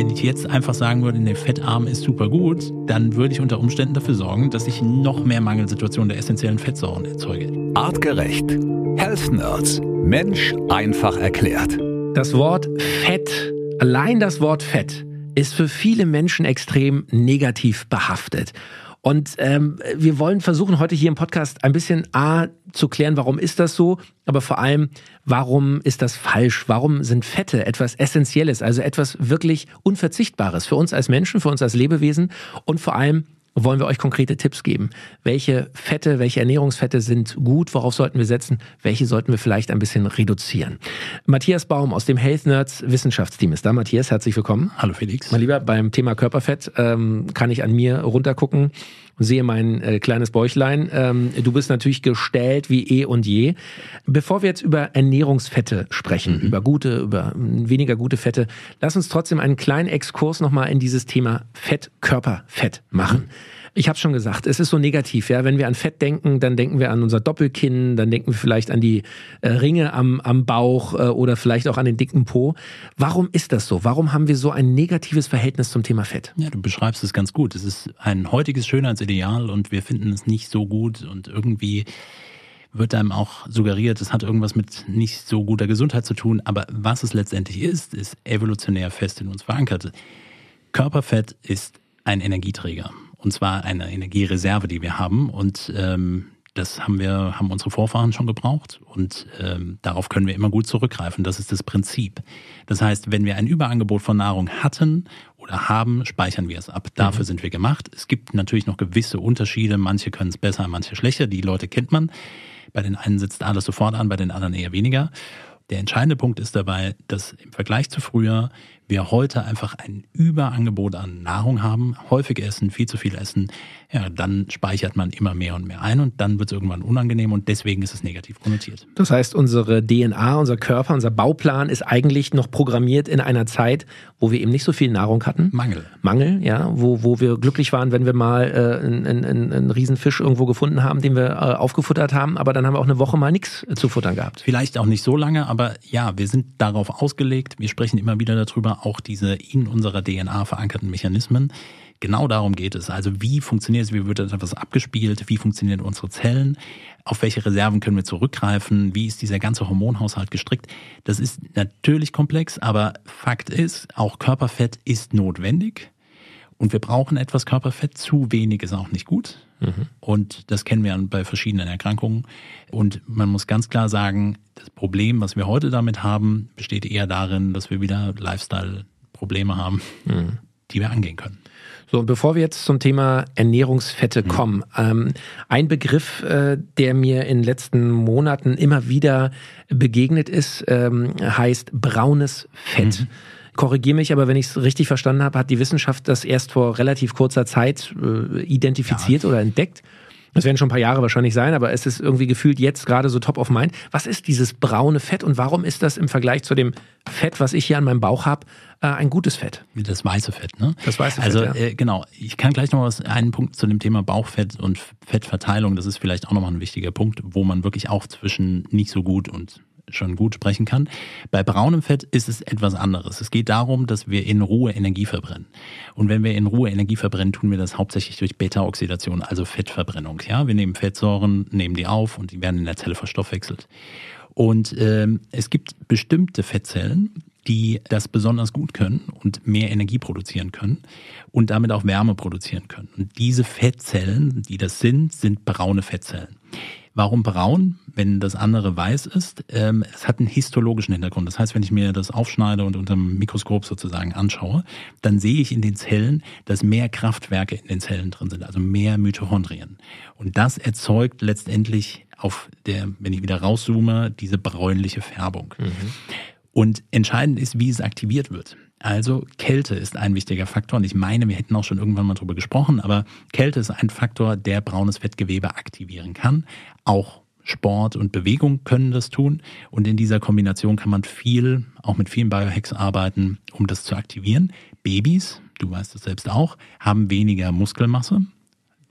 wenn ich jetzt einfach sagen würde, der Fettarm ist super gut, dann würde ich unter Umständen dafür sorgen, dass ich noch mehr Mangelsituationen der essentiellen Fettsäuren erzeuge. Artgerecht. Health Nerds. Mensch einfach erklärt. Das Wort Fett, allein das Wort Fett, ist für viele Menschen extrem negativ behaftet. Und ähm, wir wollen versuchen, heute hier im Podcast ein bisschen A zu klären, warum ist das so, aber vor allem, warum ist das falsch? Warum sind Fette etwas Essentielles, also etwas wirklich Unverzichtbares für uns als Menschen, für uns als Lebewesen und vor allem, wollen wir euch konkrete Tipps geben. Welche Fette, welche Ernährungsfette sind gut? Worauf sollten wir setzen? Welche sollten wir vielleicht ein bisschen reduzieren? Matthias Baum aus dem Health Nerds Wissenschaftsteam ist da. Matthias, herzlich willkommen. Hallo Felix. Mein Lieber, beim Thema Körperfett ähm, kann ich an mir runtergucken sehe mein äh, kleines Bäuchlein. Ähm, du bist natürlich gestellt wie eh und je. Bevor wir jetzt über Ernährungsfette sprechen, mhm. über gute, über weniger gute Fette, lass uns trotzdem einen kleinen Exkurs nochmal in dieses Thema Fett, Körperfett machen. Mhm. Ich habe schon gesagt, es ist so negativ. Ja, wenn wir an Fett denken, dann denken wir an unser Doppelkinn, dann denken wir vielleicht an die äh, Ringe am, am Bauch äh, oder vielleicht auch an den dicken Po. Warum ist das so? Warum haben wir so ein negatives Verhältnis zum Thema Fett? Ja, du beschreibst es ganz gut. Es ist ein heutiges Schönheitsideal und wir finden es nicht so gut und irgendwie wird einem auch suggeriert, es hat irgendwas mit nicht so guter Gesundheit zu tun. Aber was es letztendlich ist, ist evolutionär fest in uns verankert. Körperfett ist ein Energieträger. Und zwar eine Energiereserve, die wir haben. Und ähm, das haben wir, haben unsere Vorfahren schon gebraucht und ähm, darauf können wir immer gut zurückgreifen. Das ist das Prinzip. Das heißt, wenn wir ein Überangebot von Nahrung hatten oder haben, speichern wir es ab. Dafür mhm. sind wir gemacht. Es gibt natürlich noch gewisse Unterschiede. Manche können es besser, manche schlechter. Die Leute kennt man. Bei den einen sitzt alles sofort an, bei den anderen eher weniger. Der entscheidende Punkt ist dabei, dass im Vergleich zu früher wir heute einfach ein Überangebot an Nahrung haben, häufig essen, viel zu viel essen, ja, dann speichert man immer mehr und mehr ein und dann wird es irgendwann unangenehm und deswegen ist es negativ konnotiert. Das heißt, unsere DNA, unser Körper, unser Bauplan ist eigentlich noch programmiert in einer Zeit, wo wir eben nicht so viel Nahrung hatten. Mangel. Mangel, ja, wo, wo wir glücklich waren, wenn wir mal äh, einen, einen, einen Riesenfisch irgendwo gefunden haben, den wir äh, aufgefuttert haben, aber dann haben wir auch eine Woche mal nichts zu futtern gehabt. Vielleicht auch nicht so lange, aber ja, wir sind darauf ausgelegt. Wir sprechen immer wieder darüber, auch diese in unserer DNA verankerten Mechanismen. Genau darum geht es. Also wie funktioniert es, wie wird etwas abgespielt, wie funktionieren unsere Zellen, auf welche Reserven können wir zurückgreifen, wie ist dieser ganze Hormonhaushalt gestrickt. Das ist natürlich komplex, aber Fakt ist, auch Körperfett ist notwendig und wir brauchen etwas Körperfett. Zu wenig ist auch nicht gut. Mhm. Und das kennen wir bei verschiedenen Erkrankungen. Und man muss ganz klar sagen, das Problem, was wir heute damit haben, besteht eher darin, dass wir wieder Lifestyle Probleme haben, mhm. die wir angehen können. So, und bevor wir jetzt zum Thema Ernährungsfette mhm. kommen, ähm, ein Begriff, äh, der mir in den letzten Monaten immer wieder begegnet ist, ähm, heißt braunes Fett. Mhm. Korrigiere mich, aber wenn ich es richtig verstanden habe, hat die Wissenschaft das erst vor relativ kurzer Zeit äh, identifiziert ja. oder entdeckt. Das werden schon ein paar Jahre wahrscheinlich sein, aber es ist irgendwie gefühlt jetzt gerade so top of mind. Was ist dieses braune Fett und warum ist das im Vergleich zu dem Fett, was ich hier an meinem Bauch habe, äh, ein gutes Fett? Das weiße Fett, ne? Das weiße also, Fett. Also ja. äh, genau, ich kann gleich noch was, einen Punkt zu dem Thema Bauchfett und Fettverteilung. Das ist vielleicht auch nochmal ein wichtiger Punkt, wo man wirklich auch zwischen nicht so gut und schon gut sprechen kann. Bei braunem Fett ist es etwas anderes. Es geht darum, dass wir in Ruhe Energie verbrennen. Und wenn wir in Ruhe Energie verbrennen, tun wir das hauptsächlich durch Beta-Oxidation, also Fettverbrennung. Ja, wir nehmen Fettsäuren, nehmen die auf und die werden in der Zelle verstoffwechselt. Und ähm, es gibt bestimmte Fettzellen, die das besonders gut können und mehr Energie produzieren können und damit auch Wärme produzieren können. Und diese Fettzellen, die das sind, sind braune Fettzellen. Warum braun, wenn das andere weiß ist? Ähm, es hat einen histologischen Hintergrund. Das heißt, wenn ich mir das aufschneide und unter dem Mikroskop sozusagen anschaue, dann sehe ich in den Zellen, dass mehr Kraftwerke in den Zellen drin sind, also mehr Mitochondrien. Und das erzeugt letztendlich auf der, wenn ich wieder rauszoome, diese bräunliche Färbung. Mhm. Und entscheidend ist, wie es aktiviert wird. Also Kälte ist ein wichtiger Faktor und ich meine, wir hätten auch schon irgendwann mal drüber gesprochen, aber Kälte ist ein Faktor, der braunes Fettgewebe aktivieren kann. Auch Sport und Bewegung können das tun und in dieser Kombination kann man viel, auch mit vielen Biohacks arbeiten, um das zu aktivieren. Babys, du weißt es selbst auch, haben weniger Muskelmasse,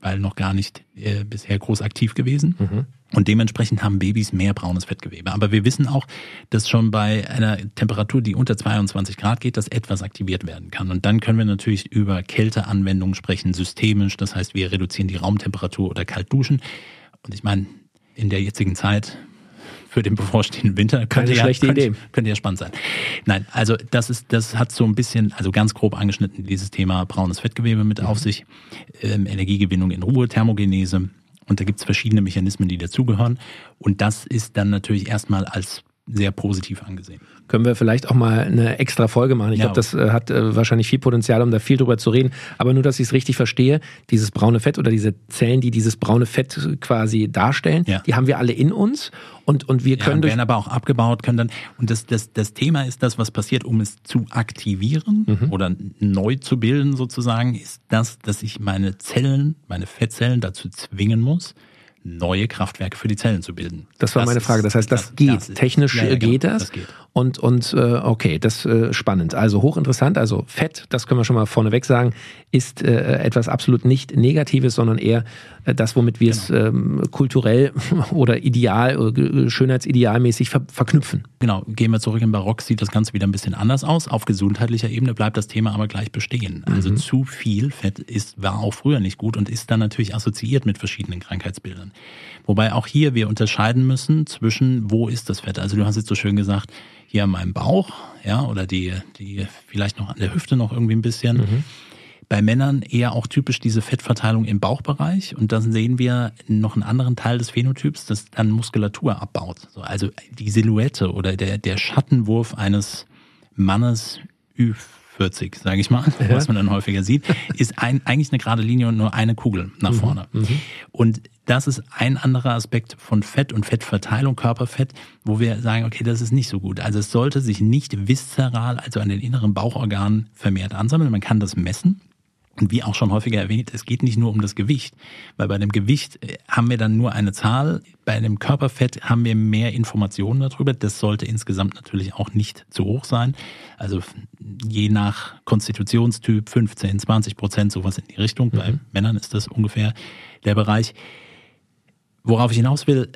weil noch gar nicht äh, bisher groß aktiv gewesen. Mhm. Und dementsprechend haben Babys mehr braunes Fettgewebe. Aber wir wissen auch, dass schon bei einer Temperatur, die unter 22 Grad geht, das etwas aktiviert werden kann. Und dann können wir natürlich über Kälteanwendungen sprechen, systemisch. Das heißt, wir reduzieren die Raumtemperatur oder kalt duschen. Und ich meine, in der jetzigen Zeit für den bevorstehenden Winter könnte ja, könnte, könnte ja spannend sein. Nein, also das ist, das hat so ein bisschen, also ganz grob angeschnitten dieses Thema braunes Fettgewebe mit auf sich, ähm, Energiegewinnung in Ruhe, Thermogenese und da gibt es verschiedene Mechanismen, die dazugehören. Und das ist dann natürlich erstmal als sehr positiv angesehen. Können wir vielleicht auch mal eine extra Folge machen. Ich ja. glaube, das äh, hat äh, wahrscheinlich viel Potenzial, um da viel drüber zu reden. Aber nur, dass ich es richtig verstehe, dieses braune Fett oder diese Zellen, die dieses braune Fett quasi darstellen, ja. die haben wir alle in uns. Und, und wir können ja, werden aber auch abgebaut, können dann. Und das, das, das Thema ist das, was passiert, um es zu aktivieren mhm. oder neu zu bilden sozusagen, ist das, dass ich meine Zellen, meine Fettzellen dazu zwingen muss, neue Kraftwerke für die Zellen zu bilden. Das war das meine Frage. Das heißt, das, das geht. Das Technisch ja, ja, genau, geht das. das geht. Und, und äh, okay, das äh, spannend. Also hochinteressant. Also Fett, das können wir schon mal vorneweg sagen, ist äh, etwas absolut nicht Negatives, sondern eher äh, das, womit wir genau. es ähm, kulturell oder ideal, äh, schönheitsidealmäßig ver verknüpfen. Genau, gehen wir zurück im Barock, sieht das Ganze wieder ein bisschen anders aus. Auf gesundheitlicher Ebene bleibt das Thema aber gleich bestehen. Also mhm. zu viel Fett ist, war auch früher nicht gut und ist dann natürlich assoziiert mit verschiedenen Krankheitsbildern. Wobei auch hier wir unterscheiden müssen zwischen, wo ist das Fett? Also du hast jetzt so schön gesagt, hier an meinem Bauch, ja, oder die, die vielleicht noch an der Hüfte noch irgendwie ein bisschen. Mhm. Bei Männern eher auch typisch diese Fettverteilung im Bauchbereich. Und dann sehen wir noch einen anderen Teil des Phänotyps, das dann Muskulatur abbaut. Also die Silhouette oder der, der Schattenwurf eines Mannes 40, sage ich mal, ja. was man dann häufiger sieht, ist ein, eigentlich eine gerade Linie und nur eine Kugel nach mhm. vorne. Mhm. Und das ist ein anderer Aspekt von Fett und Fettverteilung, Körperfett, wo wir sagen, okay, das ist nicht so gut. Also es sollte sich nicht viszeral, also an den inneren Bauchorganen vermehrt ansammeln. Man kann das messen. Und wie auch schon häufiger erwähnt, es geht nicht nur um das Gewicht, weil bei dem Gewicht äh, haben wir dann nur eine Zahl, bei dem Körperfett haben wir mehr Informationen darüber. Das sollte insgesamt natürlich auch nicht zu hoch sein. Also je nach Konstitutionstyp 15, 20 Prozent, sowas in die Richtung. Mhm. Bei Männern ist das ungefähr der Bereich. Worauf ich hinaus will,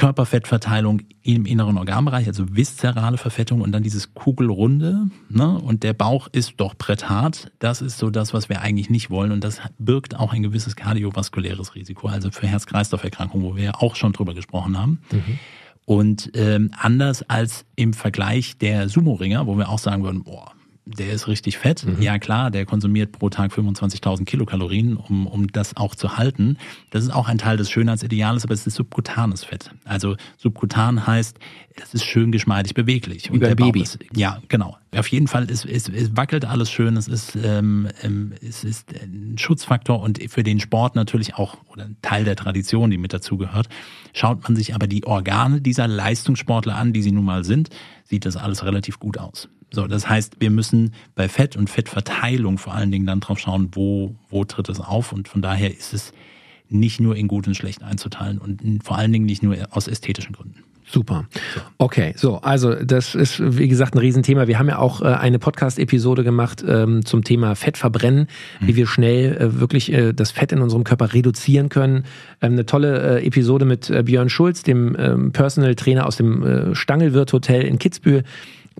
Körperfettverteilung im inneren Organbereich, also viszerale Verfettung und dann dieses Kugelrunde. Ne? Und der Bauch ist doch bretthart. Das ist so das, was wir eigentlich nicht wollen. Und das birgt auch ein gewisses kardiovaskuläres Risiko, also für Herz-Kreislauf-Erkrankungen, wo wir ja auch schon drüber gesprochen haben. Mhm. Und ähm, anders als im Vergleich der Sumo-Ringer, wo wir auch sagen würden, boah, der ist richtig fett. Mhm. Ja klar, der konsumiert pro Tag 25.000 Kilokalorien, um, um das auch zu halten. Das ist auch ein Teil des Schönheitsideales, aber es ist subkutanes Fett. Also subkutan heißt, das ist schön geschmeidig beweglich. Wie und beim Baby. Ist, ja, genau. Auf jeden Fall, es, es, es wackelt alles schön, es ist, ähm, ähm, es ist ein Schutzfaktor und für den Sport natürlich auch, oder ein Teil der Tradition, die mit dazugehört. Schaut man sich aber die Organe dieser Leistungssportler an, die sie nun mal sind, sieht das alles relativ gut aus. So, das heißt, wir müssen bei Fett und Fettverteilung vor allen Dingen dann drauf schauen, wo, wo tritt es auf. Und von daher ist es nicht nur in gut und schlecht einzuteilen und vor allen Dingen nicht nur aus ästhetischen Gründen. Super. Okay, so, also das ist, wie gesagt, ein Riesenthema. Wir haben ja auch äh, eine Podcast-Episode gemacht ähm, zum Thema Fettverbrennen, mhm. wie wir schnell äh, wirklich äh, das Fett in unserem Körper reduzieren können. Ähm, eine tolle äh, Episode mit äh, Björn Schulz, dem ähm, Personal Trainer aus dem äh, Stangelwirt Hotel in Kitzbühel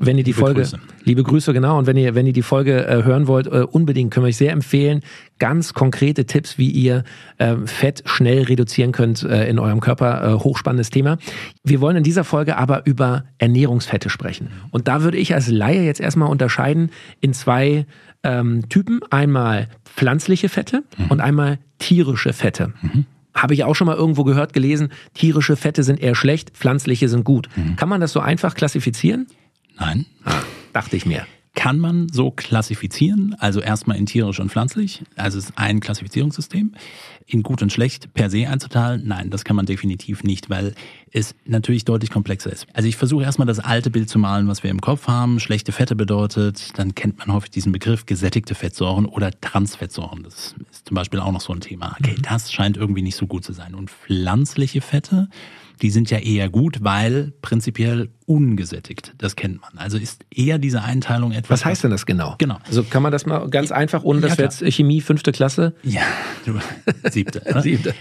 wenn ihr die liebe Folge, Grüße. liebe Grüße, genau, und wenn ihr, wenn ihr die Folge äh, hören wollt, äh, unbedingt können wir euch sehr empfehlen. Ganz konkrete Tipps, wie ihr äh, Fett schnell reduzieren könnt äh, in eurem Körper. Äh, hochspannendes Thema. Wir wollen in dieser Folge aber über Ernährungsfette sprechen. Und da würde ich als Laie jetzt erstmal unterscheiden in zwei ähm, Typen. Einmal pflanzliche Fette mhm. und einmal tierische Fette. Mhm habe ich auch schon mal irgendwo gehört, gelesen, tierische Fette sind eher schlecht, pflanzliche sind gut. Mhm. Kann man das so einfach klassifizieren? Nein. Ah, dachte ich mir. Kann man so klassifizieren, also erstmal in tierisch und pflanzlich, also es ist ein Klassifizierungssystem. In gut und schlecht per se einzuteilen, nein, das kann man definitiv nicht, weil es natürlich deutlich komplexer ist. Also ich versuche erstmal das alte Bild zu malen, was wir im Kopf haben. Schlechte Fette bedeutet, dann kennt man häufig diesen Begriff gesättigte Fettsäuren oder Transfettsäuren. Das ist zum Beispiel auch noch so ein Thema. Okay, mhm. das scheint irgendwie nicht so gut zu sein. Und pflanzliche Fette, die sind ja eher gut, weil prinzipiell ungesättigt. Das kennt man. Also ist eher diese Einteilung etwas. Was heißt denn das genau? Genau. Also kann man das mal ganz einfach, ohne dass ja, wir jetzt Chemie fünfte Klasse? Ja, du, siebte. siebte.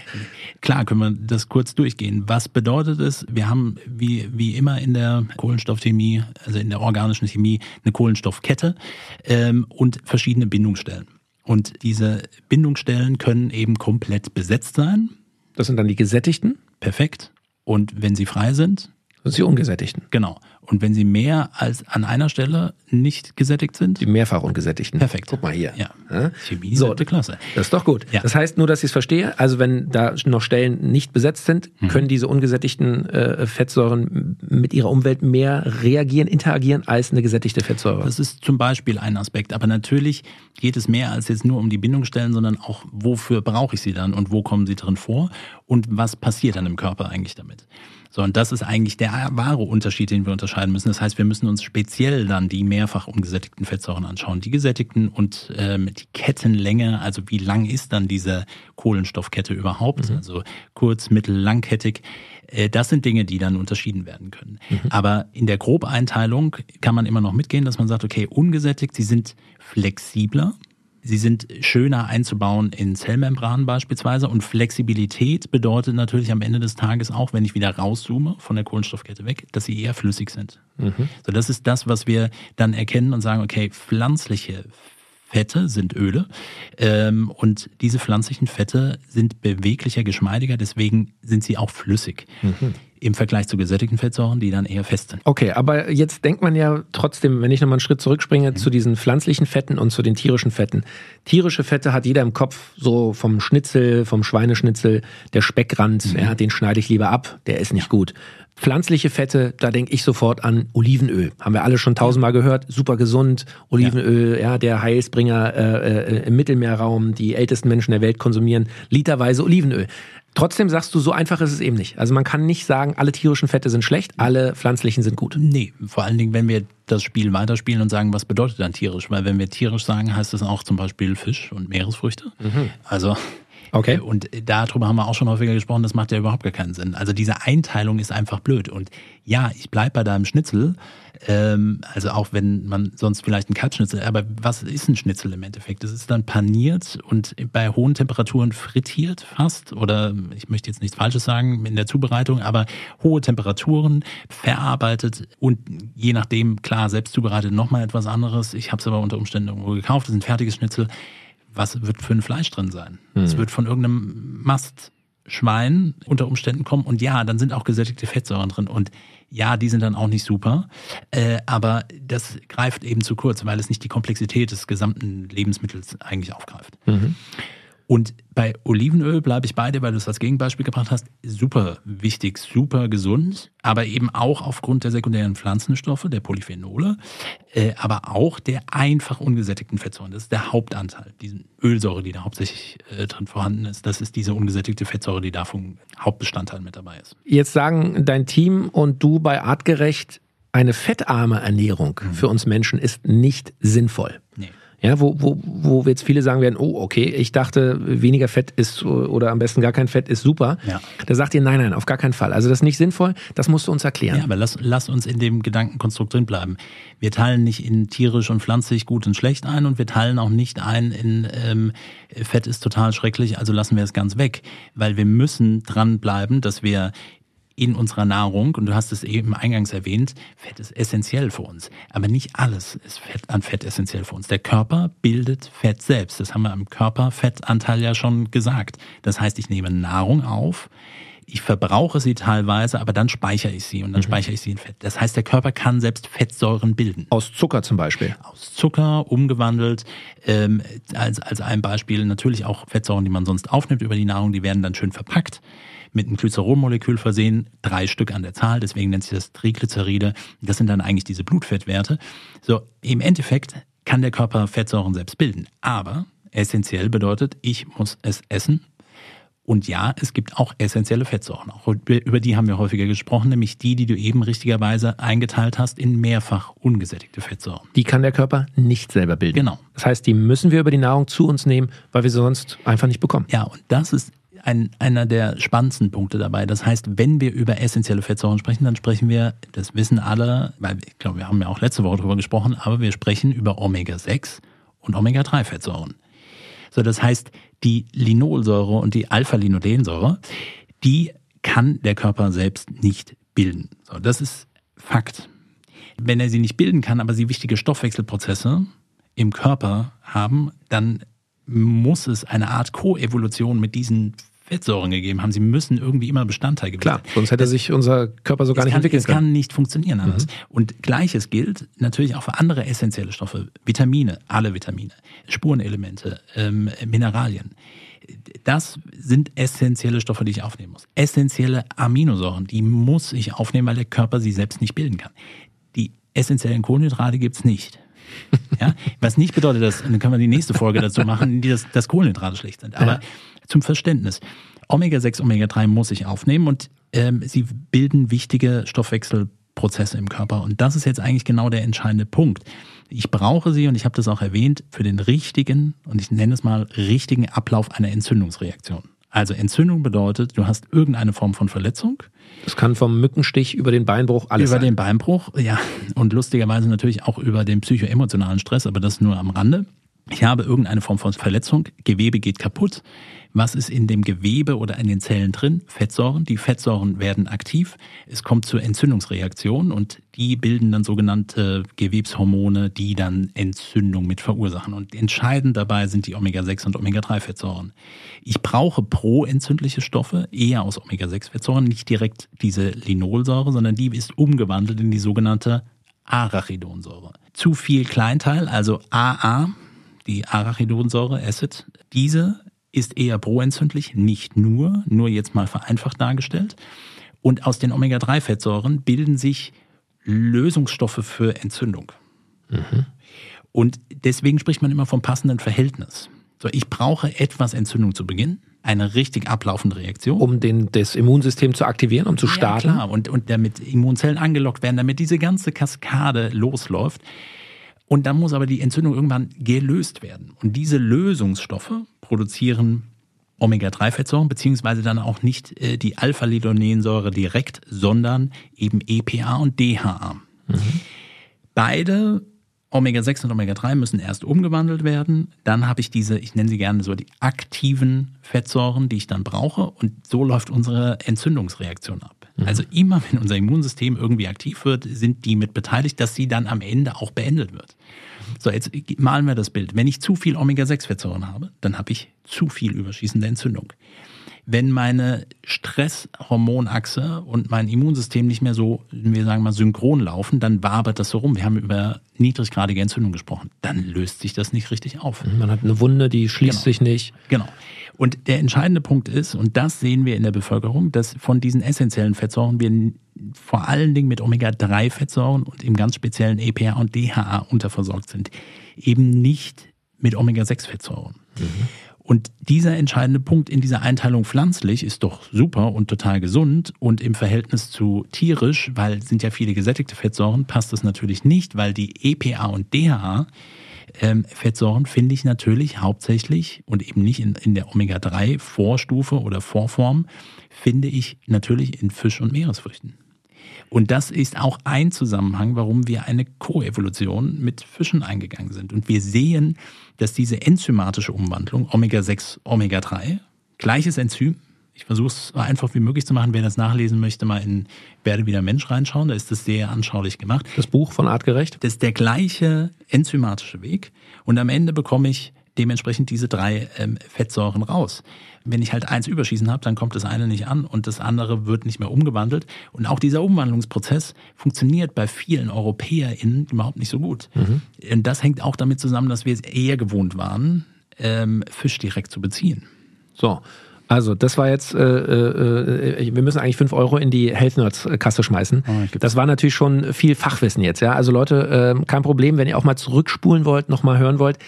klar können wir das kurz durchgehen. Was bedeutet es? Wir haben wie, wie immer in der Kohlenstoffchemie, also in der organischen Chemie, eine Kohlenstoffkette ähm, und verschiedene Bindungsstellen. Und diese Bindungsstellen können eben komplett besetzt sein. Das sind dann die gesättigten? Perfekt. Und wenn sie frei sind? Das sind die ungesättigten. Genau. Und wenn sie mehr als an einer Stelle nicht gesättigt sind? Die mehrfach ungesättigten. Perfekt. Guck mal hier. Ja. ja? Chemie, so, siebte Klasse. Das ist doch gut. Ja. Das heißt nur, dass ich es verstehe. Also wenn da noch Stellen nicht besetzt sind, Mhm. können diese ungesättigten äh, Fettsäuren mit ihrer Umwelt mehr reagieren, interagieren als eine gesättigte Fettsäure. Das ist zum Beispiel ein Aspekt. Aber natürlich geht es mehr als jetzt nur um die Bindungsstellen, sondern auch, wofür brauche ich sie dann und wo kommen sie drin vor und was passiert dann im Körper eigentlich damit. So, und das ist eigentlich der wahre Unterschied, den wir unterscheiden müssen. Das heißt, wir müssen uns speziell dann die mehrfach ungesättigten Fettsäuren anschauen. Die gesättigten und ähm, die Kettenlänge, also wie lang ist dann diese Kohlenstoffkette überhaupt, also kurz, mittel, langkettig. Äh, Das sind Dinge, die dann unterschieden werden können. Aber in der Grobeinteilung kann man immer noch mitgehen, dass man sagt, okay, ungesättigt, sie sind flexibler. Sie sind schöner einzubauen in Zellmembranen beispielsweise und Flexibilität bedeutet natürlich am Ende des Tages auch, wenn ich wieder rauszoome von der Kohlenstoffkette weg, dass sie eher flüssig sind. So, das ist das, was wir dann erkennen und sagen, okay, pflanzliche Fette sind Öle ähm, und diese pflanzlichen Fette sind beweglicher, geschmeidiger, deswegen sind sie auch flüssig. Im Vergleich zu gesättigten Fettsäuren, die dann eher fest sind. Okay, aber jetzt denkt man ja trotzdem, wenn ich nochmal einen Schritt zurückspringe zu diesen pflanzlichen Fetten und zu den tierischen Fetten. Tierische Fette hat jeder im Kopf, so vom Schnitzel, vom Schweineschnitzel, der Speckrand, ja, den schneide ich lieber ab, der ist nicht gut. Pflanzliche Fette, da denke ich sofort an Olivenöl. Haben wir alle schon tausendmal gehört, super gesund. Olivenöl, ja, der Heilsbringer äh, äh, im Mittelmeerraum, die ältesten Menschen der Welt konsumieren literweise Olivenöl. Trotzdem sagst du, so einfach ist es eben nicht. Also man kann nicht sagen, alle tierischen Fette sind schlecht, alle pflanzlichen sind gut. Nee, vor allen Dingen, wenn wir das Spiel weiterspielen und sagen, was bedeutet dann tierisch? Weil wenn wir tierisch sagen, heißt das auch zum Beispiel Fisch und Meeresfrüchte. Also Okay. äh, und darüber haben wir auch schon häufiger gesprochen, das macht ja überhaupt gar keinen Sinn. Also diese Einteilung ist einfach blöd. Und ja, ich bleib bei deinem Schnitzel, ähm, also auch wenn man sonst vielleicht ein Kalbschnitzel, aber was ist ein Schnitzel im Endeffekt? Es ist dann paniert und bei hohen Temperaturen frittiert fast oder ich möchte jetzt nichts Falsches sagen in der Zubereitung, aber hohe Temperaturen verarbeitet und je nachdem, klar, selbst zubereitet nochmal etwas anderes. Ich habe es aber unter Umständen irgendwo gekauft, das ist ein fertiges Schnitzel. Was wird für ein Fleisch drin sein? Es wird von irgendeinem Mastschwein unter Umständen kommen und ja, dann sind auch gesättigte Fettsäuren drin und ja, die sind dann auch nicht super, äh, aber das greift eben zu kurz, weil es nicht die Komplexität des gesamten Lebensmittels eigentlich aufgreift. Und bei Olivenöl bleibe ich bei dir, weil du es als Gegenbeispiel gebracht hast. Super wichtig, super gesund, aber eben auch aufgrund der sekundären Pflanzenstoffe, der Polyphenole, äh, aber auch der einfach ungesättigten Fettsäuren. Das ist der Hauptanteil, diese Ölsäure, die da hauptsächlich äh, drin vorhanden ist. Das ist diese ungesättigte Fettsäure, die davon Hauptbestandteil mit dabei ist. Jetzt sagen dein Team und du bei Artgerecht, eine fettarme Ernährung für uns Menschen ist nicht sinnvoll. Nee. Ja, wo, wo, wo jetzt viele sagen werden, oh, okay, ich dachte, weniger Fett ist oder am besten gar kein Fett ist super. Ja. Da sagt ihr, nein, nein, auf gar keinen Fall. Also das ist nicht sinnvoll, das musst du uns erklären. Ja, aber lass, lass uns in dem Gedankenkonstrukt drin bleiben. Wir teilen nicht in tierisch und pflanzlich gut und schlecht ein und wir teilen auch nicht ein in ähm, Fett ist total schrecklich, also lassen wir es ganz weg. Weil wir müssen dranbleiben, dass wir in unserer Nahrung, und du hast es eben eingangs erwähnt, Fett ist essentiell für uns. Aber nicht alles ist Fett, an Fett essentiell für uns. Der Körper bildet Fett selbst. Das haben wir am Körperfettanteil ja schon gesagt. Das heißt, ich nehme Nahrung auf, ich verbrauche sie teilweise, aber dann speichere ich sie und dann speichere ich sie in Fett. Das heißt, der Körper kann selbst Fettsäuren bilden Aus Zucker zum Beispiel. aus Zucker umgewandelt. Ähm, als, als ein Beispiel natürlich auch Fettsäuren, die man sonst aufnimmt über die Nahrung, die werden dann schön verpackt, mit einem Glycerolmolekül versehen, drei Stück an der Zahl, deswegen nennt sich das Triglyceride. Das sind dann eigentlich diese Blutfettwerte. So, im Endeffekt kann der Körper Fettsäuren selbst bilden, aber essentiell bedeutet, ich muss es essen und ja, es gibt auch essentielle Fettsäuren. Auch über die haben wir häufiger gesprochen, nämlich die, die du eben richtigerweise eingeteilt hast in mehrfach ungesättigte Fettsäuren. Die kann der Körper nicht selber bilden. Genau. Das heißt, die müssen wir über die Nahrung zu uns nehmen, weil wir sie sonst einfach nicht bekommen. Ja, und das ist ein, einer der spannendsten Punkte dabei. Das heißt, wenn wir über essentielle Fettsäuren sprechen, dann sprechen wir, das wissen alle, weil ich glaube, wir haben ja auch letzte Woche darüber gesprochen, aber wir sprechen über Omega-6 und Omega-3-Fettsäuren. So, das heißt, die Linolsäure und die Alpha-Linolensäure, die kann der Körper selbst nicht bilden. So, das ist Fakt. Wenn er sie nicht bilden kann, aber sie wichtige Stoffwechselprozesse im Körper haben, dann muss es eine Art Koevolution mit diesen Fettsäuren gegeben haben. Sie müssen irgendwie immer Bestandteil gewesen Klar, sonst hätte das, sich unser Körper so gar nicht kann, entwickeln können. Es kann nicht funktionieren anders. Mhm. Und gleiches gilt natürlich auch für andere essentielle Stoffe. Vitamine, alle Vitamine, Spurenelemente, ähm, Mineralien. Das sind essentielle Stoffe, die ich aufnehmen muss. Essentielle Aminosäuren, die muss ich aufnehmen, weil der Körper sie selbst nicht bilden kann. Die essentiellen Kohlenhydrate gibt's nicht. Ja? Was nicht bedeutet, dass, dann können wir die nächste Folge dazu machen, die das, dass Kohlenhydrate schlecht sind. Aber ja. Zum Verständnis. Omega-6, Omega-3 muss ich aufnehmen und ähm, sie bilden wichtige Stoffwechselprozesse im Körper. Und das ist jetzt eigentlich genau der entscheidende Punkt. Ich brauche sie, und ich habe das auch erwähnt, für den richtigen, und ich nenne es mal, richtigen Ablauf einer Entzündungsreaktion. Also Entzündung bedeutet, du hast irgendeine Form von Verletzung. Das kann vom Mückenstich über den Beinbruch alles Über sein. den Beinbruch, ja. Und lustigerweise natürlich auch über den psychoemotionalen Stress, aber das nur am Rande. Ich habe irgendeine Form von Verletzung, Gewebe geht kaputt. Was ist in dem Gewebe oder in den Zellen drin? Fettsäuren. Die Fettsäuren werden aktiv. Es kommt zur Entzündungsreaktion und die bilden dann sogenannte Gewebshormone, die dann Entzündung mit verursachen. Und entscheidend dabei sind die Omega-6 und Omega-3-Fettsäuren. Ich brauche proentzündliche Stoffe, eher aus Omega-6-Fettsäuren, nicht direkt diese Linolsäure, sondern die ist umgewandelt in die sogenannte Arachidonsäure. Zu viel Kleinteil, also AA, die Arachidonsäure, Acid, diese ist eher proentzündlich, nicht nur, nur jetzt mal vereinfacht dargestellt. Und aus den Omega-3-Fettsäuren bilden sich Lösungsstoffe für Entzündung. Mhm. Und deswegen spricht man immer vom passenden Verhältnis. So, ich brauche etwas Entzündung zu Beginn, eine richtig ablaufende Reaktion. Um den, das Immunsystem zu aktivieren, um zu starten. Ja, klar. Und, und damit Immunzellen angelockt werden, damit diese ganze Kaskade losläuft. Und dann muss aber die Entzündung irgendwann gelöst werden. Und diese Lösungsstoffe produzieren Omega-3-Fettsäuren, beziehungsweise dann auch nicht äh, die Alpha-Linolsäure direkt, sondern eben EPA und DHA. Mhm. Beide Omega-6 und Omega-3 müssen erst umgewandelt werden. Dann habe ich diese, ich nenne sie gerne so die aktiven Fettsäuren, die ich dann brauche. Und so läuft unsere Entzündungsreaktion ab. Mhm. Also immer, wenn unser Immunsystem irgendwie aktiv wird, sind die mit beteiligt, dass sie dann am Ende auch beendet wird. So, jetzt malen wir das Bild. Wenn ich zu viel Omega-6-Fettsäuren habe, dann habe ich zu viel überschießende Entzündung wenn meine Stresshormonachse und mein Immunsystem nicht mehr so, wir sagen mal, synchron laufen, dann wabert das so rum. Wir haben über niedriggradige Entzündung gesprochen. Dann löst sich das nicht richtig auf. Man hat eine Wunde, die schließt genau. sich nicht. Genau. Und der entscheidende Punkt ist, und das sehen wir in der Bevölkerung, dass von diesen essentiellen Fettsäuren wir vor allen Dingen mit Omega-3-Fettsäuren und im ganz speziellen EPA und DHA unterversorgt sind. Eben nicht mit Omega-6-Fettsäuren. Mhm. Und dieser entscheidende Punkt in dieser Einteilung pflanzlich ist doch super und total gesund und im Verhältnis zu tierisch, weil sind ja viele gesättigte Fettsäuren, passt das natürlich nicht, weil die EPA und DHA ähm, Fettsäuren finde ich natürlich hauptsächlich und eben nicht in, in der Omega-3-Vorstufe oder Vorform, finde ich natürlich in Fisch und Meeresfrüchten. Und das ist auch ein Zusammenhang, warum wir eine Koevolution mit Fischen eingegangen sind. Und wir sehen, dass diese enzymatische Umwandlung Omega-6, Omega-3, gleiches Enzym, ich versuche es so einfach wie möglich zu machen. Wer das nachlesen möchte, mal in Werde wieder Mensch reinschauen. Da ist das sehr anschaulich gemacht. Das Buch von Artgerecht? Das ist der gleiche enzymatische Weg. Und am Ende bekomme ich dementsprechend diese drei ähm, Fettsäuren raus. Wenn ich halt eins überschießen habe, dann kommt das eine nicht an und das andere wird nicht mehr umgewandelt. Und auch dieser Umwandlungsprozess funktioniert bei vielen EuropäerInnen überhaupt nicht so gut. Mhm. Und das hängt auch damit zusammen, dass wir es eher gewohnt waren, ähm, Fisch direkt zu beziehen. So. Also, das war jetzt, äh, äh, äh wir müssen eigentlich fünf Euro in die Health Nerds Kasse schmeißen. Oh, das war natürlich schon viel Fachwissen jetzt, ja. Also Leute, äh, kein Problem, wenn ihr auch mal zurückspulen wollt, nochmal hören wollt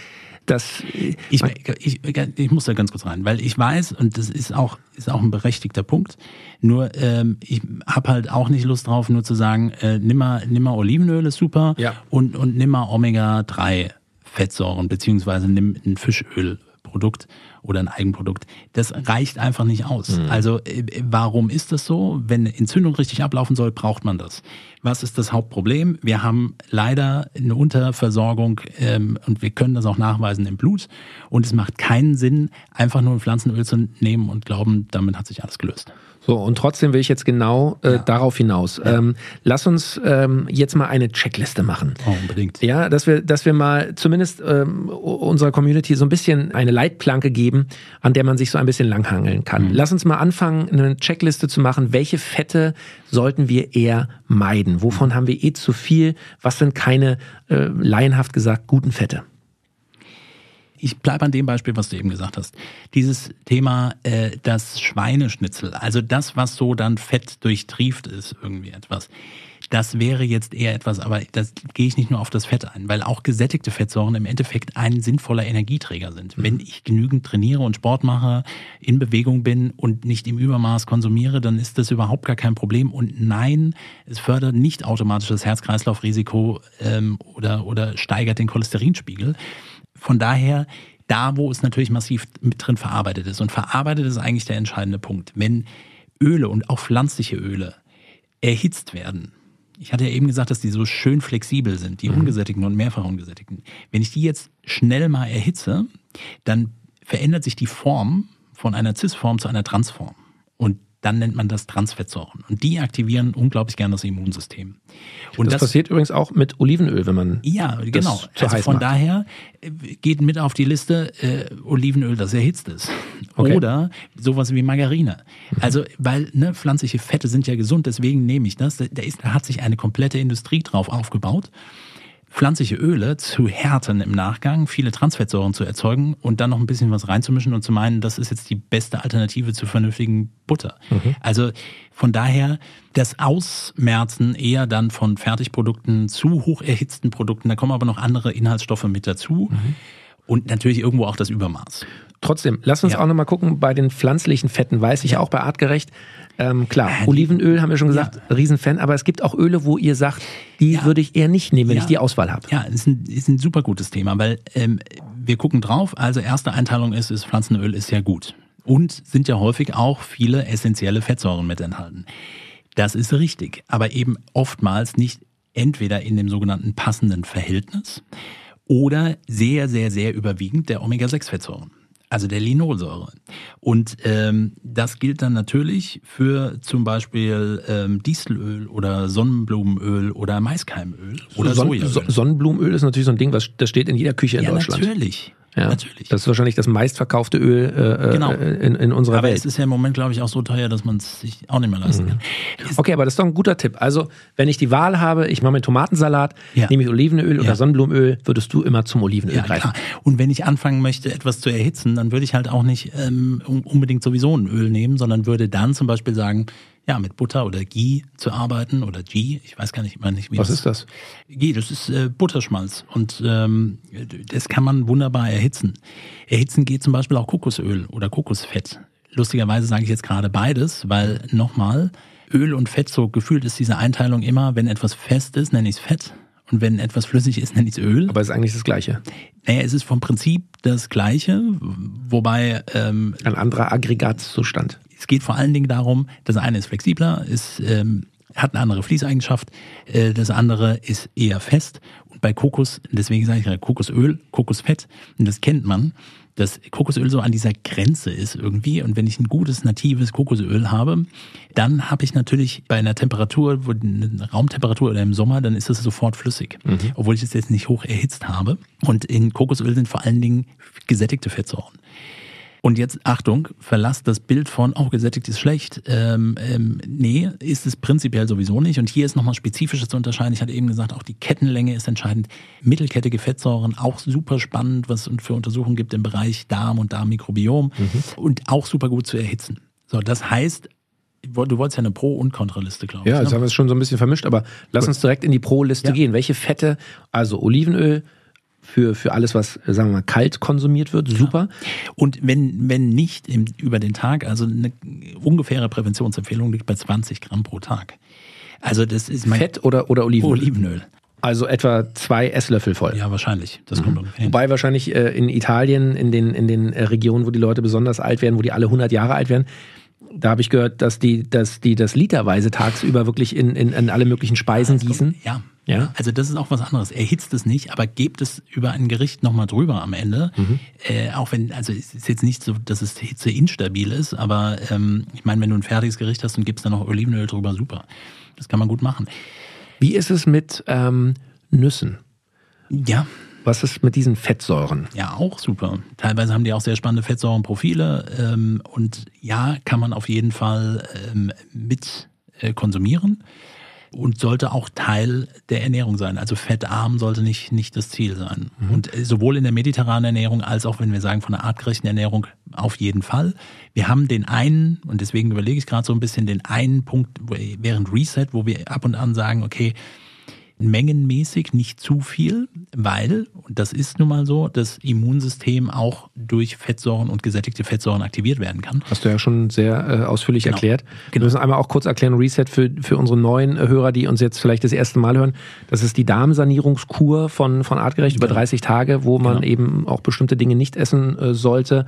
dass ich, ich, ich muss da ganz kurz rein, weil ich weiß, und das ist auch, ist auch ein berechtigter Punkt, nur ähm, ich habe halt auch nicht Lust drauf, nur zu sagen, äh, nimm, mal, nimm mal Olivenöl ist super ja. und, und nimm mal Omega-3 Fettsäuren, beziehungsweise nimm ein Fischöl Produkt oder ein Eigenprodukt. Das reicht einfach nicht aus. Mhm. Also äh, warum ist das so? Wenn Entzündung richtig ablaufen soll, braucht man das. Was ist das Hauptproblem? Wir haben leider eine Unterversorgung ähm, und wir können das auch nachweisen im Blut. Und es macht keinen Sinn, einfach nur ein Pflanzenöl zu nehmen und glauben, damit hat sich alles gelöst. So, und trotzdem will ich jetzt genau äh, ja. darauf hinaus. Ja. Ähm, lass uns ähm, jetzt mal eine Checkliste machen. Oh, unbedingt. Ja, dass wir, dass wir mal zumindest ähm, unserer Community so ein bisschen eine Leitplanke geben, an der man sich so ein bisschen langhangeln kann. Mhm. Lass uns mal anfangen, eine Checkliste zu machen. Welche Fette sollten wir eher meiden? Wovon haben wir eh zu viel? Was sind keine, äh, laienhaft gesagt, guten Fette? Ich bleibe an dem Beispiel, was du eben gesagt hast. Dieses Thema, äh, das Schweineschnitzel, also das, was so dann fett durchtrieft ist, irgendwie etwas. Das wäre jetzt eher etwas, aber das gehe ich nicht nur auf das Fett ein, weil auch gesättigte Fettsäuren im Endeffekt ein sinnvoller Energieträger sind. Mhm. Wenn ich genügend trainiere und Sport mache, in Bewegung bin und nicht im Übermaß konsumiere, dann ist das überhaupt gar kein Problem. Und nein, es fördert nicht automatisch das Herz-Kreislauf-Risiko ähm, oder, oder steigert den Cholesterinspiegel. Von daher, da wo es natürlich massiv mit drin verarbeitet ist. Und verarbeitet ist eigentlich der entscheidende Punkt. Wenn Öle und auch pflanzliche Öle erhitzt werden, ich hatte ja eben gesagt, dass die so schön flexibel sind, die mhm. ungesättigten und mehrfach ungesättigten. Wenn ich die jetzt schnell mal erhitze, dann verändert sich die Form von einer Cis-Form zu einer Transform. Dann nennt man das Transfettsäuren. Und die aktivieren unglaublich gern das Immunsystem. Und das, das passiert übrigens auch mit Olivenöl, wenn man. Ja, genau. also von macht. daher äh, geht mit auf die Liste äh, Olivenöl, das erhitzt ist. Okay. Oder sowas wie Margarine. Also, weil ne, pflanzliche Fette sind ja gesund, deswegen nehme ich das. Da, ist, da hat sich eine komplette Industrie drauf aufgebaut pflanzliche Öle zu härten im Nachgang, viele Transfettsäuren zu erzeugen und dann noch ein bisschen was reinzumischen und zu meinen, das ist jetzt die beste Alternative zu vernünftigen Butter. Mhm. Also von daher das Ausmerzen eher dann von Fertigprodukten zu hoch erhitzten Produkten, da kommen aber noch andere Inhaltsstoffe mit dazu. Mhm. Und natürlich irgendwo auch das Übermaß. Trotzdem, lass uns ja. auch nochmal gucken, bei den pflanzlichen Fetten weiß ich ja auch bei Artgerecht, ähm, klar, Olivenöl haben wir schon gesagt, ja. Riesenfan, aber es gibt auch Öle, wo ihr sagt, die ja. würde ich eher nicht nehmen, wenn ja. ich die Auswahl habe. Ja, ist ein, ist ein super gutes Thema, weil ähm, wir gucken drauf, also erste Einteilung ist, ist Pflanzenöl ist sehr gut. Und sind ja häufig auch viele essentielle Fettsäuren mit enthalten. Das ist richtig, aber eben oftmals nicht entweder in dem sogenannten passenden Verhältnis oder sehr, sehr, sehr überwiegend der Omega-6-Fettsäuren also der Linolsäure. Und ähm, das gilt dann natürlich für zum Beispiel ähm, Dieselöl oder Sonnenblumenöl oder Maiskeimöl oder Son Sojaöl. Sonnenblumenöl ist natürlich so ein Ding, was das steht in jeder Küche in ja, Deutschland. Natürlich. Ja, natürlich. Das ist wahrscheinlich das meistverkaufte Öl äh, äh, genau. in, in unserer aber Welt. Aber es ist ja im Moment, glaube ich, auch so teuer, dass man es sich auch nicht mehr leisten mhm. kann. Okay, aber das ist doch ein guter Tipp. Also, wenn ich die Wahl habe, ich mache mir Tomatensalat, ja. nehme ich Olivenöl ja. oder Sonnenblumenöl, würdest du immer zum Olivenöl ja, greifen. Klar. Und wenn ich anfangen möchte, etwas zu erhitzen, dann würde ich halt auch nicht ähm, unbedingt sowieso ein Öl nehmen, sondern würde dann zum Beispiel sagen, ja, mit Butter oder Ghee zu arbeiten oder Ghee, ich weiß gar nicht immer nicht, wie Was das ist das? Ghee, das ist äh, Butterschmalz und ähm, das kann man wunderbar erhitzen. Erhitzen geht zum Beispiel auch Kokosöl oder Kokosfett. Lustigerweise sage ich jetzt gerade beides, weil nochmal, Öl und Fett, so gefühlt ist diese Einteilung immer, wenn etwas fest ist, nenne ich es Fett. Und wenn etwas flüssig ist, nenne ich es Öl. Aber es ist eigentlich das Gleiche. Naja, es ist vom Prinzip das Gleiche, wobei... Ähm, Ein anderer Aggregatzustand. Es geht vor allen Dingen darum, das eine ist flexibler, ist, ähm, hat eine andere Fließeigenschaft, äh, das andere ist eher fest. Und bei Kokos, deswegen sage ich ja Kokosöl, Kokosfett, und das kennt man, dass Kokosöl so an dieser Grenze ist irgendwie. Und wenn ich ein gutes natives Kokosöl habe, dann habe ich natürlich bei einer Temperatur, wo eine Raumtemperatur oder im Sommer, dann ist es sofort flüssig. Mhm. Obwohl ich es jetzt nicht hoch erhitzt habe. Und in Kokosöl sind vor allen Dingen gesättigte Fettsäuren. Und jetzt Achtung, verlasst das Bild von, oh, gesättigt ist schlecht. Ähm, ähm, nee, ist es prinzipiell sowieso nicht. Und hier ist nochmal spezifisches zu unterscheiden. Ich hatte eben gesagt, auch die Kettenlänge ist entscheidend. Mittelkettige Fettsäuren, auch super spannend, was es für Untersuchungen gibt im Bereich Darm und Darmmikrobiom. Mhm. Und auch super gut zu erhitzen. So, das heißt, du wolltest ja eine Pro- und Kontraliste, glaube ich. Ja, jetzt ne? haben wir es schon so ein bisschen vermischt, aber lass uns direkt in die Pro-Liste ja. gehen. Welche Fette, also Olivenöl, für, für alles, was, sagen wir mal, kalt konsumiert wird. Super. Ja. Und wenn, wenn nicht im, über den Tag, also eine ungefähre Präventionsempfehlung liegt bei 20 Gramm pro Tag. Also das ist mein Fett oder, oder Olivenöl? Olivenöl. Also etwa zwei Esslöffel voll. Ja, wahrscheinlich. Das kommt ungefähr hin. Wobei wahrscheinlich äh, in Italien, in den, in den äh, Regionen, wo die Leute besonders alt werden, wo die alle 100 Jahre alt werden, da habe ich gehört, dass die, dass die das literweise tagsüber wirklich in, in, in alle möglichen Speisen gießen. Ja. Ja. Also das ist auch was anderes. Erhitzt es nicht, aber gebt es über ein Gericht nochmal drüber am Ende. Äh, auch wenn, also es ist jetzt nicht so, dass es Hitze instabil ist, aber ähm, ich meine, wenn du ein fertiges Gericht hast und gibst dann noch Olivenöl drüber, super. Das kann man gut machen. Wie ist es mit ähm, Nüssen? Ja, Was ist mit diesen Fettsäuren? Ja, auch super. Teilweise haben die auch sehr spannende Fettsäurenprofile ähm, und ja, kann man auf jeden Fall ähm, mit äh, konsumieren und sollte auch Teil der Ernährung sein. Also fettarm sollte nicht, nicht das Ziel sein. Und äh, sowohl in der mediterranen Ernährung als auch, wenn wir sagen, von der artgerechten Ernährung auf jeden Fall. Wir haben den einen, und deswegen überlege ich gerade so ein bisschen, den einen Punkt während Reset, wo wir ab und an sagen, okay, mengenmäßig nicht zu viel, weil, und das ist nun mal so, das Immunsystem auch durch Fettsäuren und gesättigte Fettsäuren aktiviert werden kann. Hast du ja schon sehr äh, ausführlich Genau. erklärt. Wir Genau. müssen einmal auch kurz erklären, Reset für, für unsere neuen Hörer, die uns jetzt vielleicht das erste Mal hören. Das ist die Darmsanierungskur von, von Artgerecht über 30 Tage, wo man Genau. eben auch bestimmte Dinge nicht essen äh, sollte.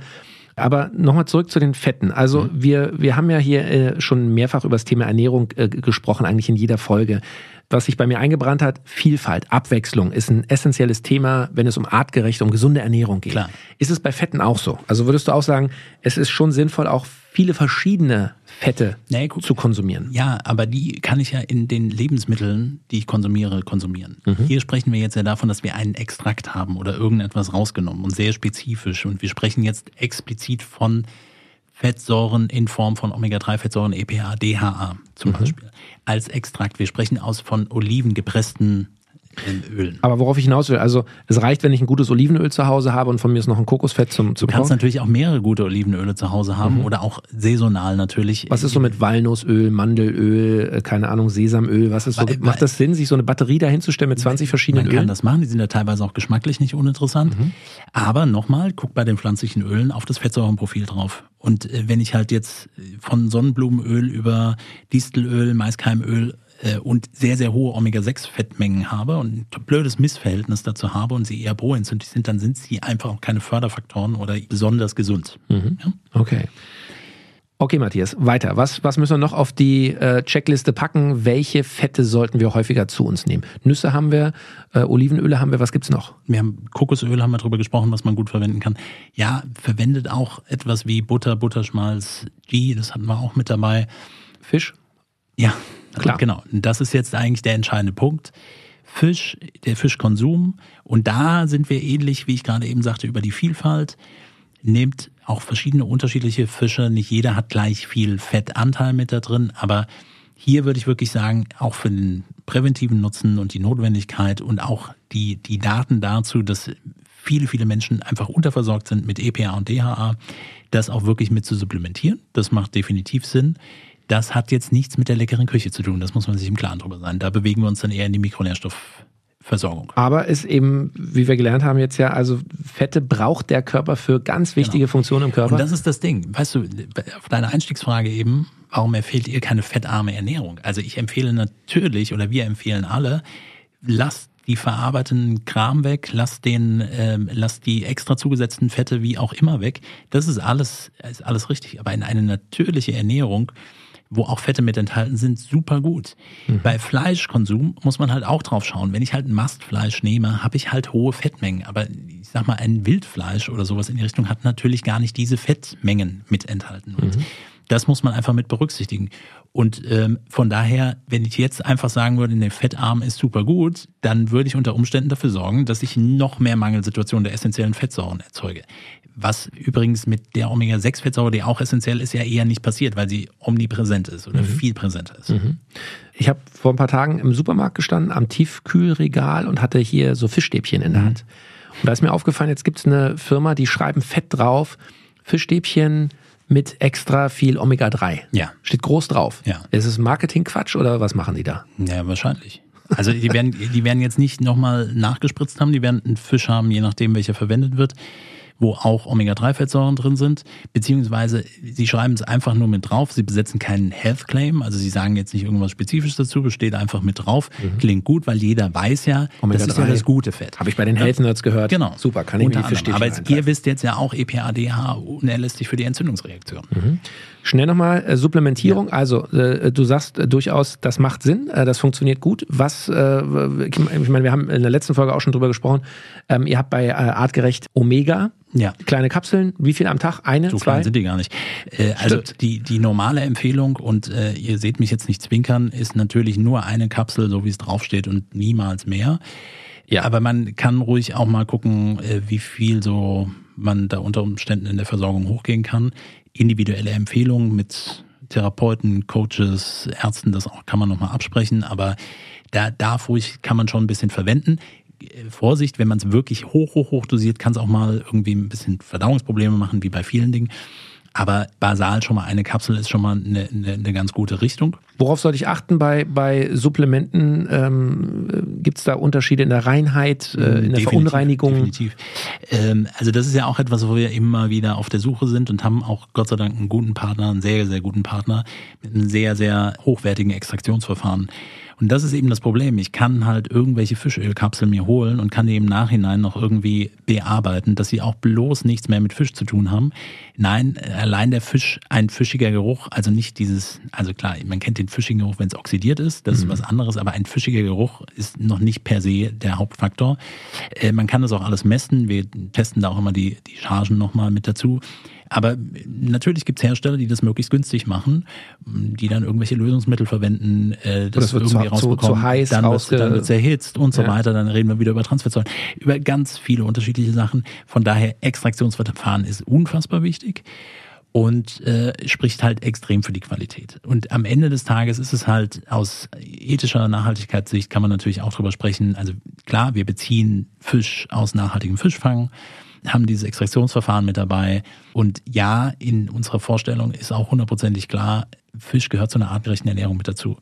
Aber nochmal zurück zu den Fetten. Also Mhm. wir, wir haben ja hier äh, schon mehrfach über das Thema Ernährung äh, gesprochen, eigentlich in jeder Folge. Was sich bei mir eingebrannt hat, Vielfalt, Abwechslung ist ein essentielles Thema, wenn es um artgerechte, um gesunde Ernährung geht. Klar. Ist es bei Fetten auch so? Also würdest du auch sagen, es ist schon sinnvoll, auch viele verschiedene Fette Nee, zu konsumieren? Ja, aber die kann ich ja in den Lebensmitteln, die ich konsumiere, konsumieren. Hier sprechen wir jetzt ja davon, dass wir einen Extrakt haben oder irgendetwas rausgenommen und sehr spezifisch. Und wir sprechen jetzt explizit von Fettsäuren in Form von Omega-3-Fettsäuren, EPA, DHA zum Beispiel, als Extrakt. Wir sprechen aus von Oliven gepressten ähm, Ölen. Aber worauf ich hinaus will, also es reicht, wenn ich ein gutes Olivenöl zu Hause habe und von mir ist noch ein Kokosfett zum, zum Du kannst Kochen. natürlich auch mehrere gute Olivenöle zu Hause haben oder auch saisonal natürlich. Was ist so mit Walnussöl, Mandelöl, äh, keine Ahnung, Sesamöl? Was ist so? Weil- Macht das Sinn, sich so eine Batterie dahinzustellen mit 20 verschiedenen Man kann Ölen? das machen, die sind ja teilweise auch geschmacklich nicht uninteressant. Mhm. Aber nochmal, guck bei den pflanzlichen Ölen auf das Fettsäurenprofil drauf. Und äh, wenn ich halt jetzt äh, von Sonnenblumenöl über Distelöl, Maiskeimöl äh, und sehr, sehr hohe Omega-6-Fettmengen habe und ein blödes Missverhältnis dazu habe und sie eher proentzündlich sind, dann sind sie einfach auch keine Förderfaktoren oder besonders gesund. Mhm. Ja? Okay. Okay, Matthias, weiter. Was, was müssen wir noch auf die äh, Checkliste packen? Welche Fette sollten wir häufiger zu uns nehmen? Nüsse haben wir, äh, Olivenöle haben wir, was gibt's noch? Wir haben Kokosöl, haben wir drüber gesprochen, was man gut verwenden kann. Ja, verwendet auch etwas wie Butter, Butterschmalz, Ghee, das hatten wir auch mit dabei. Fisch? Ja, Klar. genau. Und das ist jetzt eigentlich der entscheidende Punkt. Fisch, der Fischkonsum. Und da sind wir ähnlich, wie ich gerade eben sagte, über die Vielfalt. Nehmt auch verschiedene unterschiedliche Fische. Nicht jeder hat gleich viel Fettanteil mit da drin, aber hier würde ich wirklich sagen, auch für den präventiven Nutzen und die Notwendigkeit und auch die, die Daten dazu, dass viele, viele Menschen einfach unterversorgt sind mit EPA und DHA, das auch wirklich mit zu supplementieren. Das macht definitiv Sinn. Das hat jetzt nichts mit der leckeren Küche zu tun. Das muss man sich im Klaren drüber sein. Da bewegen wir uns dann eher in die Mikronährstoffversorgung. Aber ist eben, wie wir gelernt haben jetzt ja, also Fette braucht der Körper für ganz wichtige Funktionen im Körper. Und das ist das Ding. Weißt du, auf deine Einstiegsfrage eben, warum empfehlt ihr keine fettarme Ernährung? Also ich empfehle natürlich, oder wir empfehlen alle, lasst die verarbeiteten Kram weg, lasst den, ähm, lasst die extra zugesetzten Fette wie auch immer weg. Das ist alles, ist alles richtig. Aber in eine natürliche Ernährung, wo auch Fette mit enthalten sind, super gut. Bei Fleischkonsum muss man halt auch drauf schauen. Wenn ich halt ein Mastfleisch nehme, habe ich halt hohe Fettmengen. Aber ich sag mal, ein Wildfleisch oder sowas in die Richtung hat natürlich gar nicht diese Fettmengen mit enthalten. Und das muss man einfach mit berücksichtigen. Und ähm, von daher, wenn ich jetzt einfach sagen würde, der Fettarm ist super gut, dann würde ich unter Umständen dafür sorgen, dass ich noch mehr Mangelsituationen der essentiellen Fettsäuren erzeuge. Was übrigens mit der Omega-6-Fettsäure, die auch essentiell ist, ja eher nicht passiert, weil sie omnipräsent ist oder viel präsenter ist. Ich habe vor ein paar Tagen im Supermarkt gestanden, am Tiefkühlregal und hatte hier so Fischstäbchen in der Mhm. Hand. Und da ist mir aufgefallen, jetzt gibt's eine Firma, die schreiben fett drauf, Fischstäbchen mit extra viel Omega-3. Ja. Steht groß drauf. Ja. Ist es Marketingquatsch oder was machen die da? Ja, wahrscheinlich. Also die werden, die werden jetzt nicht nochmal nachgespritzt haben, die werden einen Fisch haben, je nachdem, welcher verwendet wird. Wo auch Omega-3-Fettsäuren drin sind, beziehungsweise sie schreiben es einfach nur mit drauf. Sie besetzen keinen Health Claim, also sie sagen jetzt nicht irgendwas Spezifisches dazu, steht einfach mit drauf. Mhm. Klingt gut, weil jeder weiß ja, das ist ja das gute Fett. Habe ich bei den Health Nerds gehört. Genau. Super, kann ich Unter mir verstehen. Aber ihr wisst jetzt ja auch, EPA-DH unerlässlich für die Entzündungsreaktion. Mhm. Schnell nochmal äh, Supplementierung. Ja. Also äh, du sagst äh, durchaus, das macht Sinn, äh, das funktioniert gut. Was, äh, ich meine, wir haben in der letzten Folge auch schon drüber gesprochen. Ähm, ihr habt bei äh, Artgerecht Omega. Ja. Kleine Kapseln, wie viel am Tag? Eine, so zwei? klein sind die gar nicht. Äh, also die, die normale Empfehlung, und äh, ihr seht mich jetzt nicht zwinkern, ist natürlich nur eine Kapsel, so wie es draufsteht und niemals mehr. Ja. Aber man kann ruhig auch mal gucken, äh, wie viel so man da unter Umständen in der Versorgung hochgehen kann individuelle Empfehlungen mit Therapeuten, Coaches, Ärzten, das auch kann man nochmal absprechen, aber da darf ruhig, kann man schon ein bisschen verwenden. Vorsicht, wenn man es wirklich hoch, hoch, hoch dosiert, kann es auch mal irgendwie ein bisschen Verdauungsprobleme machen, wie bei vielen Dingen. Aber basal schon mal eine Kapsel ist schon mal eine, eine, eine ganz gute Richtung. Worauf sollte ich achten bei, bei Supplementen? Ähm, Gibt es da Unterschiede in der Reinheit, äh, in der definitiv, Verunreinigung? Definitiv. Ähm, also das ist ja auch etwas, wo wir immer wieder auf der Suche sind und haben auch Gott sei Dank einen guten Partner, einen sehr, sehr guten Partner mit einem sehr, sehr hochwertigen Extraktionsverfahren. Und das ist eben das Problem. Ich kann halt irgendwelche Fischölkapseln mir holen und kann die im Nachhinein noch irgendwie bearbeiten, dass sie auch bloß nichts mehr mit Fisch zu tun haben. Nein, allein der Fisch, ein fischiger Geruch, also nicht dieses, also klar, man kennt den fischigen Geruch, wenn es oxidiert ist, das mhm. ist was anderes, aber ein fischiger Geruch ist noch nicht per se der Hauptfaktor. Äh, man kann das auch alles messen. Wir testen da auch immer die, die Chargen nochmal mit dazu. Aber natürlich gibt es Hersteller, die das möglichst günstig machen, die dann irgendwelche Lösungsmittel verwenden, äh, das, das wird irgendwie zu, rausbekommen, zu, zu heiß dann wird es erhitzt und so ja. weiter. Dann reden wir wieder über Transferzollen, über ganz viele unterschiedliche Sachen. Von daher Extraktionsverfahren ist unfassbar wichtig und äh, spricht halt extrem für die Qualität. Und am Ende des Tages ist es halt aus ethischer Nachhaltigkeitssicht kann man natürlich auch drüber sprechen. Also klar, wir beziehen Fisch aus nachhaltigem Fischfang haben dieses Extraktionsverfahren mit dabei. Und ja, in unserer Vorstellung ist auch hundertprozentig klar, Fisch gehört zu einer artgerechten Ernährung mit dazu.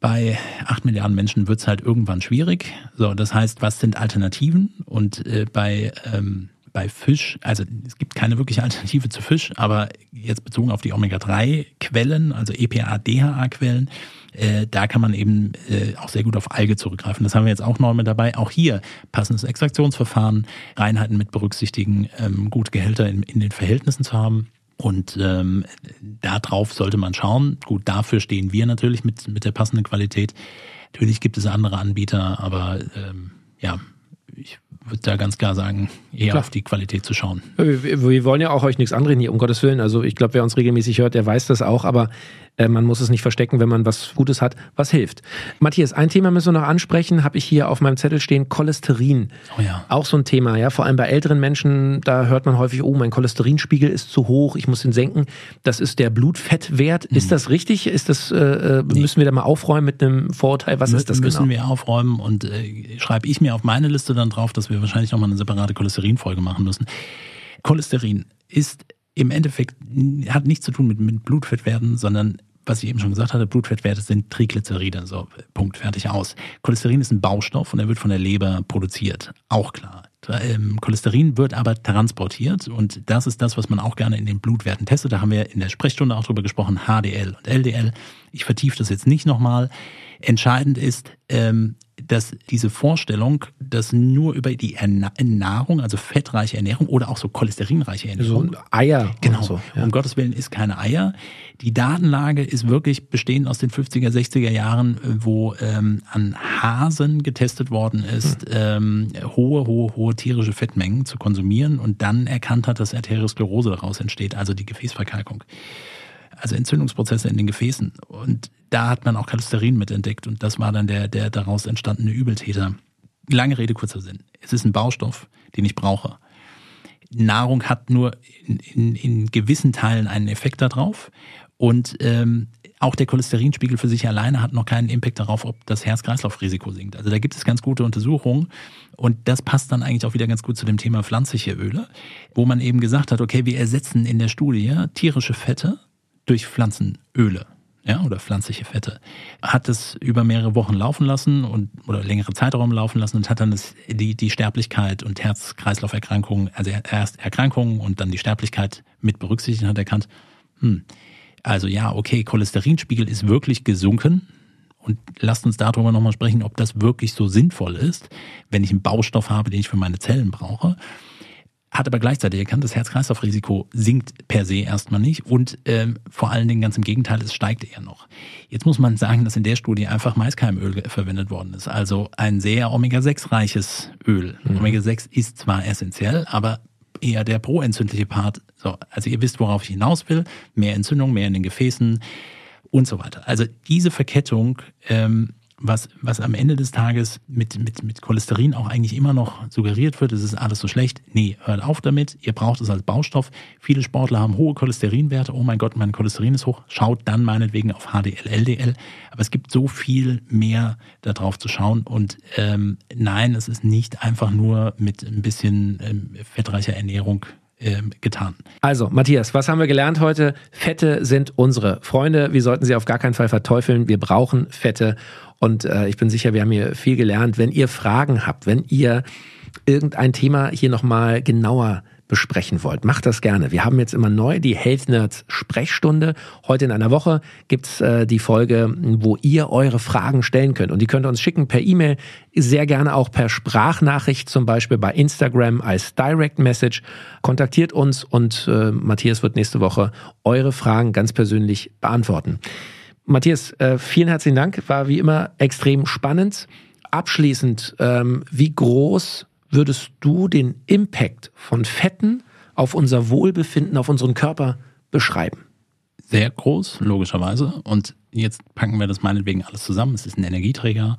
Bei acht Milliarden Menschen wird es halt irgendwann schwierig. So, das heißt, was sind Alternativen? Und äh, bei ähm, bei Fisch, also es gibt keine wirkliche Alternative zu Fisch, aber jetzt bezogen auf die Omega-3-Quellen, also EPA-DHA-Quellen, äh, da kann man eben äh, auch sehr gut auf Alge zurückgreifen. Das haben wir jetzt auch neu mit dabei. Auch hier passendes Extraktionsverfahren, Reinheiten mit berücksichtigen, ähm, gute Gehälter in, in den Verhältnissen zu haben. Und ähm, darauf sollte man schauen. Gut, dafür stehen wir natürlich mit, mit der passenden Qualität. Natürlich gibt es andere Anbieter, aber ähm, ja, ich würde da ganz klar sagen, eher klar. auf die Qualität zu schauen. Wir, wir, wollen ja auch euch nichts anreden hier, um Gottes Willen. Also ich glaube, wer uns regelmäßig hört, der weiß das auch. Aber äh, man muss es nicht verstecken, wenn man was Gutes hat, was hilft. Matthias, ein Thema müssen wir noch ansprechen, habe ich hier auf meinem Zettel stehen, Cholesterin. Oh ja. Auch so ein Thema, ja. Vor allem bei älteren Menschen, da hört man häufig, oh, mein Cholesterinspiegel ist zu hoch, ich muss ihn senken. Das ist der Blutfettwert. Mhm. Ist das richtig? Ist das, äh, äh, nee. müssen wir da mal aufräumen mit einem Vorurteil? Was M ist das müssen genau? Müssen wir aufräumen und äh, schreibe ich mir auf meine Liste dann drauf, dass wir wahrscheinlich nochmal eine separate Cholesterinfolge machen müssen. Cholesterin ist im Endeffekt hat nichts zu tun mit, mit Blutfettwerten, sondern was ich eben schon gesagt hatte, Blutfettwerte sind Triglyceride, so Punkt, fertig aus. Cholesterin ist ein Baustoff und er wird von der Leber produziert, auch klar. Ähm, Cholesterin wird aber transportiert und das ist das, was man auch gerne in den Blutwerten testet. Da haben wir in der Sprechstunde auch drüber gesprochen, HDL und LDL. Ich vertiefe das jetzt nicht nochmal. Entscheidend ist, ähm, dass diese Vorstellung, dass nur über die Nahrung, also fettreiche Ernährung oder auch so cholesterinreiche Ernährung. So Eier. Genau. So, ja. Um Gottes Willen ist keine Eier. Die Datenlage ist wirklich bestehend aus den 50er, 60er Jahren, wo ähm, an Hasen getestet worden ist, hm. ähm, hohe, hohe, hohe tierische Fettmengen zu konsumieren und dann erkannt hat, dass Arteriosklerose daraus entsteht, also die Gefäßverkalkung also Entzündungsprozesse in den Gefäßen. Und da hat man auch Cholesterin mit entdeckt und das war dann der, der daraus entstandene Übeltäter. Lange Rede, kurzer Sinn. Es ist ein Baustoff, den ich brauche. Nahrung hat nur in, in, in gewissen Teilen einen Effekt darauf und ähm, auch der Cholesterinspiegel für sich alleine hat noch keinen Impact darauf, ob das Herz-Kreislauf-Risiko sinkt. Also da gibt es ganz gute Untersuchungen und das passt dann eigentlich auch wieder ganz gut zu dem Thema pflanzliche Öle, wo man eben gesagt hat, okay, wir ersetzen in der Studie tierische Fette durch Pflanzenöle. Ja, oder pflanzliche Fette, hat es über mehrere Wochen laufen lassen und oder längere Zeitraum laufen lassen und hat dann das, die, die Sterblichkeit und Herz-Kreislauf-Erkrankungen, also erst Erkrankungen und dann die Sterblichkeit mit berücksichtigt und hat erkannt, hm, also ja, okay, Cholesterinspiegel ist wirklich gesunken. Und lasst uns darüber nochmal sprechen, ob das wirklich so sinnvoll ist, wenn ich einen Baustoff habe, den ich für meine Zellen brauche hat aber gleichzeitig erkannt, das Herz-Kreislauf-Risiko sinkt per se erstmal nicht und ähm, vor allen Dingen ganz im Gegenteil, es steigt eher noch. Jetzt muss man sagen, dass in der Studie einfach Maiskeimöl verwendet worden ist, also ein sehr Omega-6-reiches Öl. Mhm. Omega-6 ist zwar essentiell, aber eher der proentzündliche Part. So, also ihr wisst, worauf ich hinaus will. Mehr Entzündung, mehr in den Gefäßen und so weiter. Also diese Verkettung ähm, was, was am Ende des Tages mit, mit, mit Cholesterin auch eigentlich immer noch suggeriert wird, es ist alles so schlecht. Nee, hört auf damit, ihr braucht es als Baustoff. Viele Sportler haben hohe Cholesterinwerte, oh mein Gott, mein Cholesterin ist hoch. Schaut dann meinetwegen auf HDL, LDL. Aber es gibt so viel mehr darauf zu schauen. Und ähm, nein, es ist nicht einfach nur mit ein bisschen ähm, fettreicher Ernährung ähm, getan. Also, Matthias, was haben wir gelernt heute? Fette sind unsere Freunde. Wir sollten sie auf gar keinen Fall verteufeln. Wir brauchen Fette. Und äh, ich bin sicher, wir haben hier viel gelernt. Wenn ihr Fragen habt, wenn ihr irgendein Thema hier nochmal genauer besprechen wollt, macht das gerne. Wir haben jetzt immer neu die Health Nerds Sprechstunde. Heute in einer Woche gibt's äh, die Folge, wo ihr eure Fragen stellen könnt. Und die könnt ihr uns schicken per E-Mail, sehr gerne auch per Sprachnachricht, zum Beispiel bei Instagram als Direct Message. Kontaktiert uns und äh, Matthias wird nächste Woche eure Fragen ganz persönlich beantworten. Matthias, äh, vielen herzlichen Dank. War wie immer extrem spannend. Abschließend, ähm, wie groß würdest du den Impact von Fetten auf unser Wohlbefinden, auf unseren Körper beschreiben? Sehr groß, logischerweise. Und jetzt packen wir das meinetwegen alles zusammen. Es ist ein Energieträger.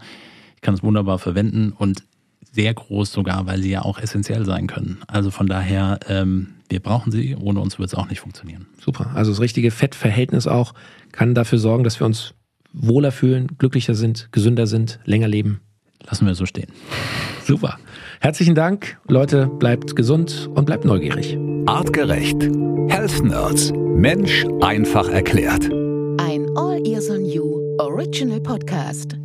Ich kann es wunderbar verwenden und sehr groß sogar, weil sie ja auch essentiell sein können. Also von daher, ähm, wir brauchen sie. Ohne uns wird es auch nicht funktionieren. Super. Also das richtige Fettverhältnis auch kann dafür sorgen, dass wir uns wohler fühlen, glücklicher sind, gesünder sind, länger leben. Lassen wir so stehen. Super. Herzlichen Dank. Leute, bleibt gesund und bleibt neugierig. Artgerecht. Health Nerds. Mensch einfach erklärt. Ein All Ears on You Original Podcast.